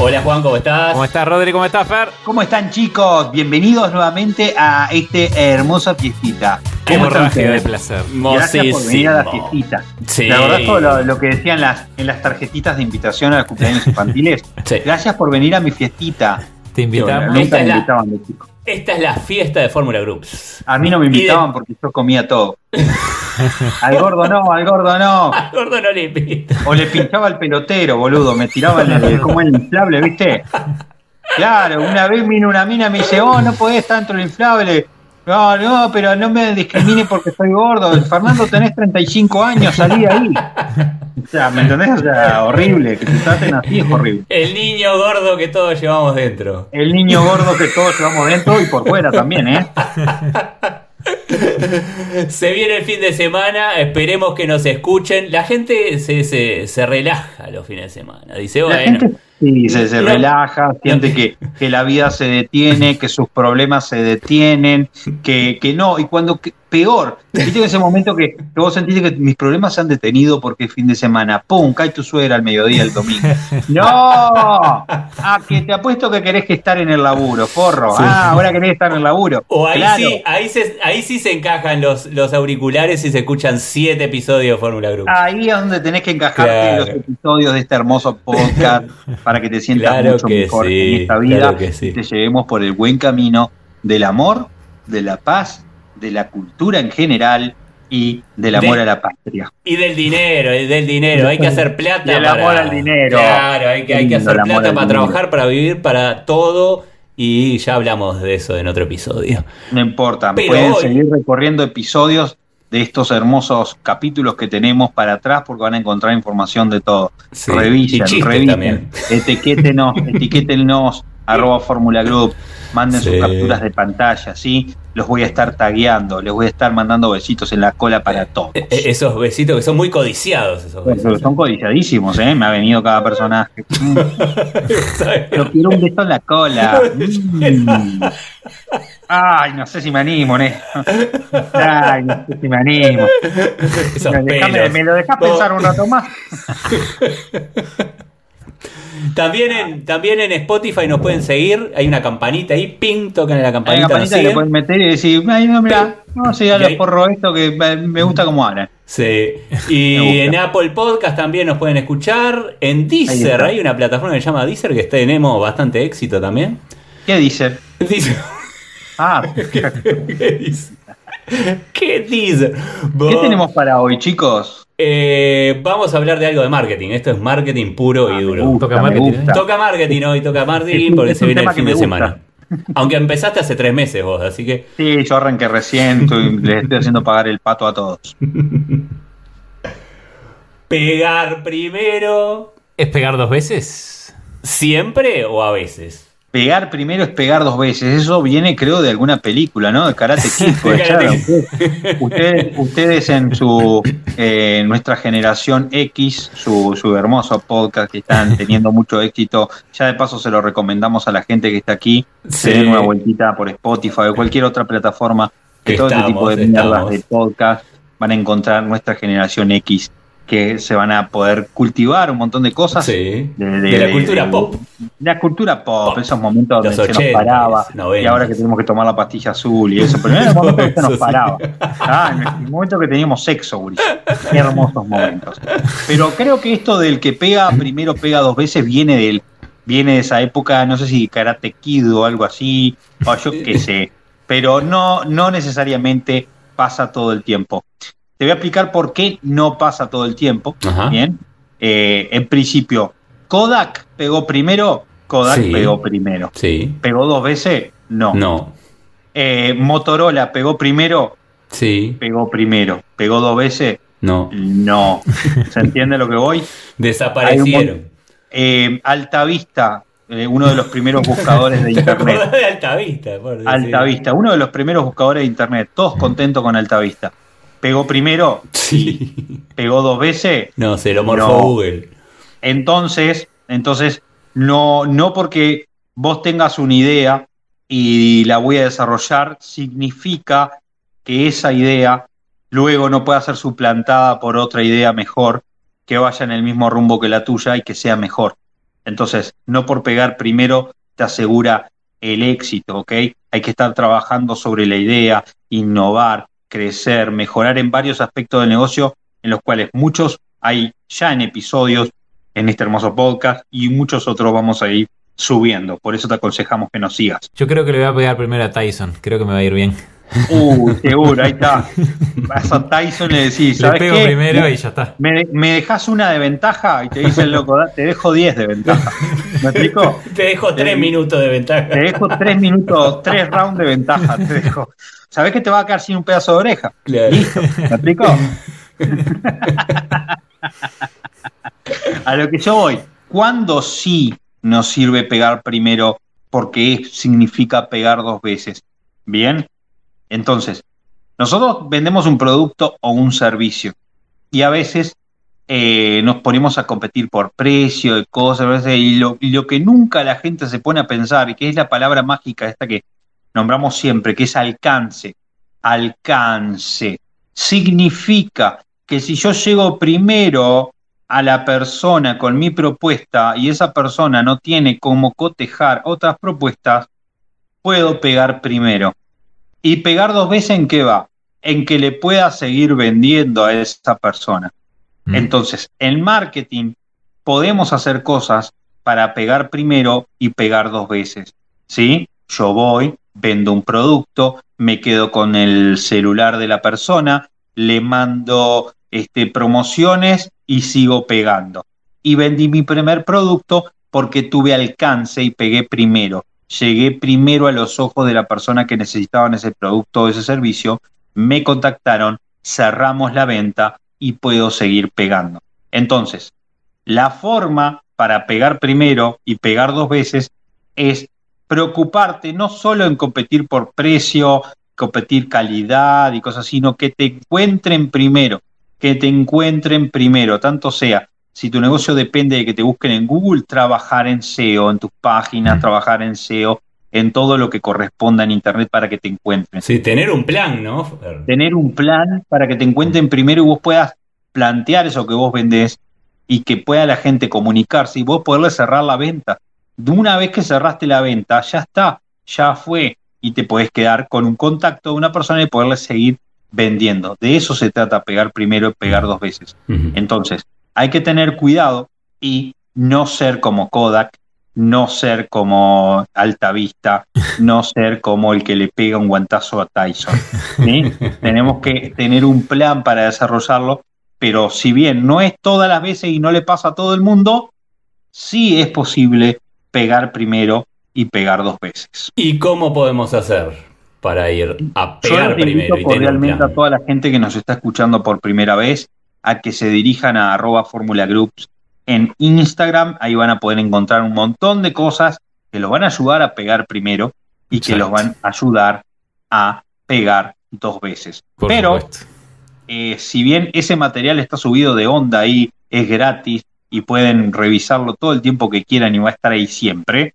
Hola Juan, ¿cómo estás? ¿Cómo estás, Rodri? ¿Cómo estás, Fer? ¿Cómo están, chicos? Bienvenidos nuevamente a esta hermosa fiestita. Qué ¿Cómo están hemorragia de placer. Gracias por venir a la fiestita. Sí. La verdad, todo lo, lo que decían las, en las tarjetitas de invitación a los cumpleaños infantiles. Sí. Gracias por venir a mi fiestita. Te invitamos. Esta Nunca es me la- invitaban de chico. Esta es la fiesta de Fórmula Groups. A mí no me de- invitaban porque yo comía todo. al gordo no, al gordo no. Al gordo no le invito. O le pinchaba el pelotero, boludo. Me tiraban el, como el inflable, ¿viste? Claro, una vez vino una mina y me dice, oh, no podés tanto el inflable. No, no, pero no me discrimine porque soy gordo. Fernando, tenés 35 años, salí de ahí. O sea, ¿me entendés? O sea, horrible. Que te traten así es horrible. El niño gordo que todos llevamos dentro. El niño gordo que todos llevamos dentro y por fuera también, ¿eh? Se viene el fin de semana, esperemos que nos escuchen. La gente se, se, se relaja los fines de semana. Dice, bueno, sí, se, relaja, siente que, que la vida se detiene, que sus problemas se detienen, que, que no, y cuando que- peor, viste en ese momento que, que vos sentís que mis problemas se han detenido porque es fin de semana, ¡pum! cae tu suegra al mediodía el domingo. ¡No! Ah, que te apuesto que querés que estar en el laburo, forro. Ah, ahora querés estar en el laburo. o ahí Claro. sí, ahí, se, ahí sí se encajan los, los auriculares y se escuchan siete episodios de Fórmula Groups. Ahí es donde tenés que encajarte Claro. los episodios de este hermoso podcast para que te sientas Claro mucho mejor sí, en esta vida claro que sí. y te llevemos por el buen camino del amor, de la paz, de la cultura en general y del amor De- a la patria. Y del dinero, y del dinero. Hay que hacer plata. Y el para- amor al dinero. Claro, hay que, hay que hacer plata para dinero. trabajar, para vivir, para todo. Y ya hablamos de eso en otro episodio. No importa, Pero pueden hoy- seguir recorriendo episodios de estos hermosos capítulos que tenemos para atrás porque van a encontrar información de todo. Sí, revisen, revisen, también. etiquétenos, etiquétenos, arroba Fórmula Group, manden Sí. sus capturas de pantalla, ¿sí? Los voy a estar tagueando, les voy a estar mandando besitos en la cola para todos. Eh, eh, Esos besitos que son muy codiciados. Esos besitos. Son codiciadísimos, ¿eh? Me ha venido cada personaje. Yo quiero un beso en la cola. Mm. Ay, no sé si me animo, ¿eh? Ay, no sé si me animo. Esos Me, dejame- me lo dejas No. pensar un rato más. También en, también en Spotify nos pueden seguir. Hay una campanita ahí. Ping, tocan en la Hay campanita. una nos campanita que pueden meter y decir, ay, no, mira, no sé, Y los porro esto que me gusta como hablan. Sí. Y en Apple Podcast también nos pueden escuchar. En Deezer hay una plataforma que se llama Deezer que tenemos bastante éxito también. ¿Qué dice? Deezer. Ah, ¿Qué dice? ¿Qué dice? ¿qué tenemos para hoy, chicos? Eh, vamos a hablar de algo de marketing. Esto es marketing puro y Me duro. gusta, Toca marketing, gusta. Toca marketing hoy, toca marketing porque es se viene el fin de gusta. semana. Aunque empezaste hace tres meses vos, así que Sí, yo arranqué recién, estoy- les estoy haciendo pagar el pato a todos. pegar primero, ¿Es pegar dos veces? siempre o a veces. Pegar primero es pegar dos veces. Eso viene, creo, de alguna película, ¿no? De Karate Kid. De. Ustedes, ustedes, en su eh, nuestra generación X, su, su hermoso podcast que están teniendo mucho éxito. Ya de paso se lo recomendamos a la gente que está aquí. Se Sí. den una vueltita por Spotify o cualquier otra plataforma que todo este tipo de mierdas de podcast van a encontrar nuestra generación X que se van a poder cultivar un montón de cosas Sí. de, De la cultura pop. La cultura pop, Pop. esos momentos donde se nos 80s, paraba. 90s. Y ahora que tenemos que tomar la pastilla azul y eso. Pero en el momento que se nos paraba. Ah, en el momento que teníamos sexo. Qué hermosos momentos. Pero creo que esto del que pega primero pega dos veces viene del viene de esa época, no sé si Karate Kid o algo así, o yo qué sé. Pero no, no necesariamente pasa todo el tiempo. Te voy a explicar por qué no pasa todo el tiempo. Ajá. Bien. Eh, en principio, Kodak pegó primero, Kodak Sí. pegó primero. Sí. ¿Pegó dos veces? No. No. Eh, Motorola pegó primero, Sí. pegó primero. ¿Pegó dos veces? No. No. ¿Se entiende lo que voy? Desaparecieron. Eh, Altavista eh, uno de los primeros buscadores de ¿Te internet. de Altavista? por? Altavista, uno de los primeros buscadores de internet, todos contentos con Altavista. Pegó primero, Sí. pegó dos veces, No, se lo morfó No. Google. entonces, entonces no, no porque vos tengas una idea y la voy a desarrollar, significa que esa idea luego no pueda ser suplantada por otra idea mejor que vaya en el mismo rumbo que la tuya y que sea mejor. Entonces, no por pegar primero te asegura el éxito, ¿ok? Hay que estar trabajando sobre la idea, innovar, crecer, mejorar en varios aspectos del negocio, en los cuales muchos hay ya en episodios en este hermoso podcast y muchos otros vamos a ir subiendo. Por eso te aconsejamos que nos sigas. Yo creo que le voy a pegar primero a Tyson. Creo que me va a ir bien. Uh, seguro, ahí está. Vas a Tyson y le decís, Le ¿sabes pego qué? primero y ya está. Me, me dejas una de ventaja y te dice el loco, "Da- te dejo 10 de ventaja. ¿Me explico? Te dejo tres Eh, minutos de ventaja. Te dejo 3 minutos, 3 rounds de ventaja. Te dejo. ¿Sabes que te va a quedar sin un pedazo de oreja? Claro. Listo, ¿me explico? A lo que yo voy, ¿cuándo sí nos sirve pegar primero? Porque significa pegar dos veces. Bien, entonces, nosotros vendemos un producto o un servicio y a veces eh, nos ponemos a competir por precio de cosas, y lo, y lo que nunca la gente se pone a pensar, y que es la palabra mágica esta que nombramos siempre, que es alcance. Alcance. Significa que si yo llego primero a la persona con mi propuesta y esa persona no tiene cómo cotejar otras propuestas, puedo pegar primero. Y pegar dos veces en qué va? En que le pueda seguir vendiendo a esa persona. Mm. Entonces, en marketing podemos hacer cosas para pegar primero y pegar dos veces. ¿Sí? Yo voy, vendo un producto, me quedo con el celular de la persona, le mando este, promociones y sigo pegando. Y vendí mi primer producto porque tuve alcance y pegué primero. Llegué primero a los ojos de la persona que necesitaban ese producto o ese servicio, me contactaron, cerramos la venta y puedo seguir pegando. Entonces, la forma para pegar primero y pegar dos veces es preocuparte no solo en competir por precio, competir calidad y cosas, sino que te encuentren primero, que te encuentren primero, tanto sea, si tu negocio depende de que te busquen en Google, trabajar en SEO, en tus páginas, Mm. trabajar en SEO, en todo lo que corresponda en Internet para que te encuentren Sí, tener un plan, ¿no? Tener un plan para que te encuentren primero y vos puedas plantear eso que vos vendés y que pueda la gente comunicarse y vos poderle cerrar la venta. De una vez que cerraste la venta, ya está, ya fue y te podés quedar con un contacto de una persona y poderle seguir vendiendo. De eso se trata, pegar primero y pegar dos veces. Entonces, hay que tener cuidado y no ser como Kodak, no ser como Altavista, no ser como el que le pega un guantazo a Tyson. ¿sí? Tenemos que tener un plan para desarrollarlo, pero si bien no es todas las veces y no le pasa a todo el mundo, sí es posible pegar primero y pegar dos veces. ¿Y cómo podemos hacer para ir a Yo pegar invito primero y un cordialmente plan? a toda la gente que nos está escuchando por primera vez a que se dirijan a arroba Groups en Instagram. Ahí van a poder encontrar un montón de cosas que los van a ayudar a pegar primero y que Exacto. los van a ayudar a pegar dos veces. Por Pero eh, si bien ese material está subido de onda ahí, es gratis y pueden revisarlo todo el tiempo que quieran y va a estar ahí siempre,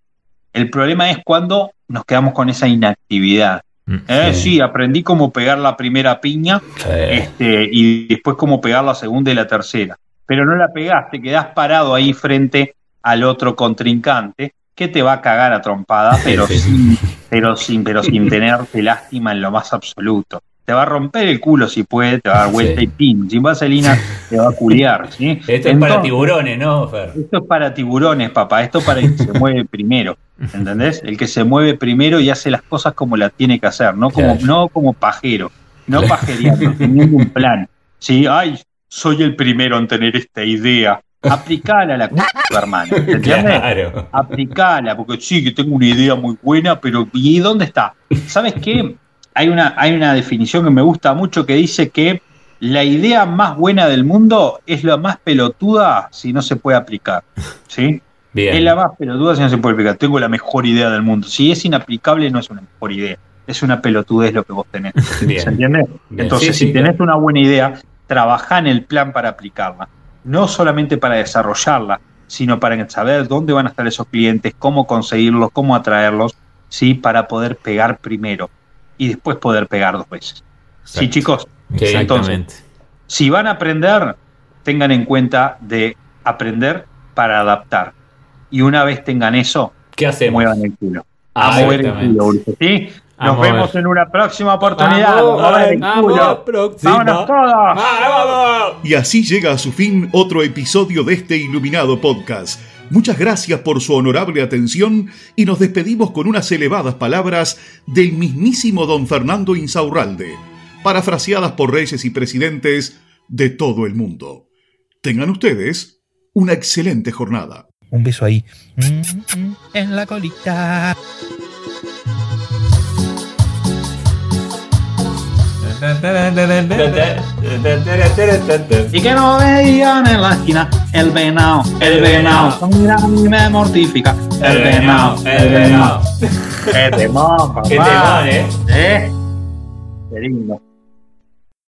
el problema es cuando nos quedamos con esa inactividad. Mm. Eh, Sí. sí, aprendí cómo pegar la primera piña Sí. este, y después cómo pegar la segunda y la tercera. Pero no la pegaste, quedás parado ahí frente al otro contrincante que te va a cagar a trompada, pero sí. sin, pero sin, pero sin tenerte lástima en lo más absoluto. Te va a romper el culo si puede, te va a dar vuelta Sí. y pin. Sin vaselina te va a culiar. ¿sí? Esto es para tiburones, ¿no, Fer? esto es para tiburones, papá. Esto es para el que se mueve primero. ¿Entendés? El que se mueve primero y hace las cosas como las tiene que hacer, no como, Claro. no como pajero, no Claro. pajereando, teniendo un plan. Sí, ay, soy el primero en tener esta idea. Aplicala a la c hermano. ¿Entiendes? Claro. aplicala, porque sí, que tengo una idea muy buena, pero ¿y dónde está? ¿Sabes qué? Hay una, hay una definición que me gusta mucho que dice que la idea más buena del mundo es la más pelotuda si no se puede aplicar. ¿Sí? Bien. Es la más pelotuda si no se puede explicar. Tengo la mejor idea del mundo. Si es inaplicable, no es una mejor idea. Es una pelotudez lo que vos tenés. Bien. ¿Se entiende? Bien. Entonces, Sí, si tenés una buena idea, trabajá en el plan para aplicarla. No solamente para desarrollarla, sino para saber dónde van a estar esos clientes, cómo conseguirlos, cómo atraerlos, ¿sí? para poder pegar primero y después poder pegar dos veces. Sí, chicos. Exactamente. Si van a aprender, tengan en cuenta de aprender para adaptar. Y una vez tengan eso, ¿Qué hacemos? muevan el culo. Ah, A mover el culo, Ulises, ¿sí? Nos vemos en una próxima oportunidad. Vamos, próxima. ¡Vámonos todos! ¡Vamos! Y así llega a su fin otro episodio de este iluminado podcast. Muchas gracias por su honorable atención y nos despedimos con unas elevadas palabras del mismísimo don Fernando Insaurralde, parafraseadas por reyes y presidentes de todo el mundo. Tengan ustedes una excelente jornada. Un beso ahí. Mm, mm, En la colita. Y que no veían en la esquina el venado, el venado. Mira, a mí me mortifica. El venado, el venado. Qué temón, papá. Qué temón, ¿eh? ¿Eh? Qué lindo.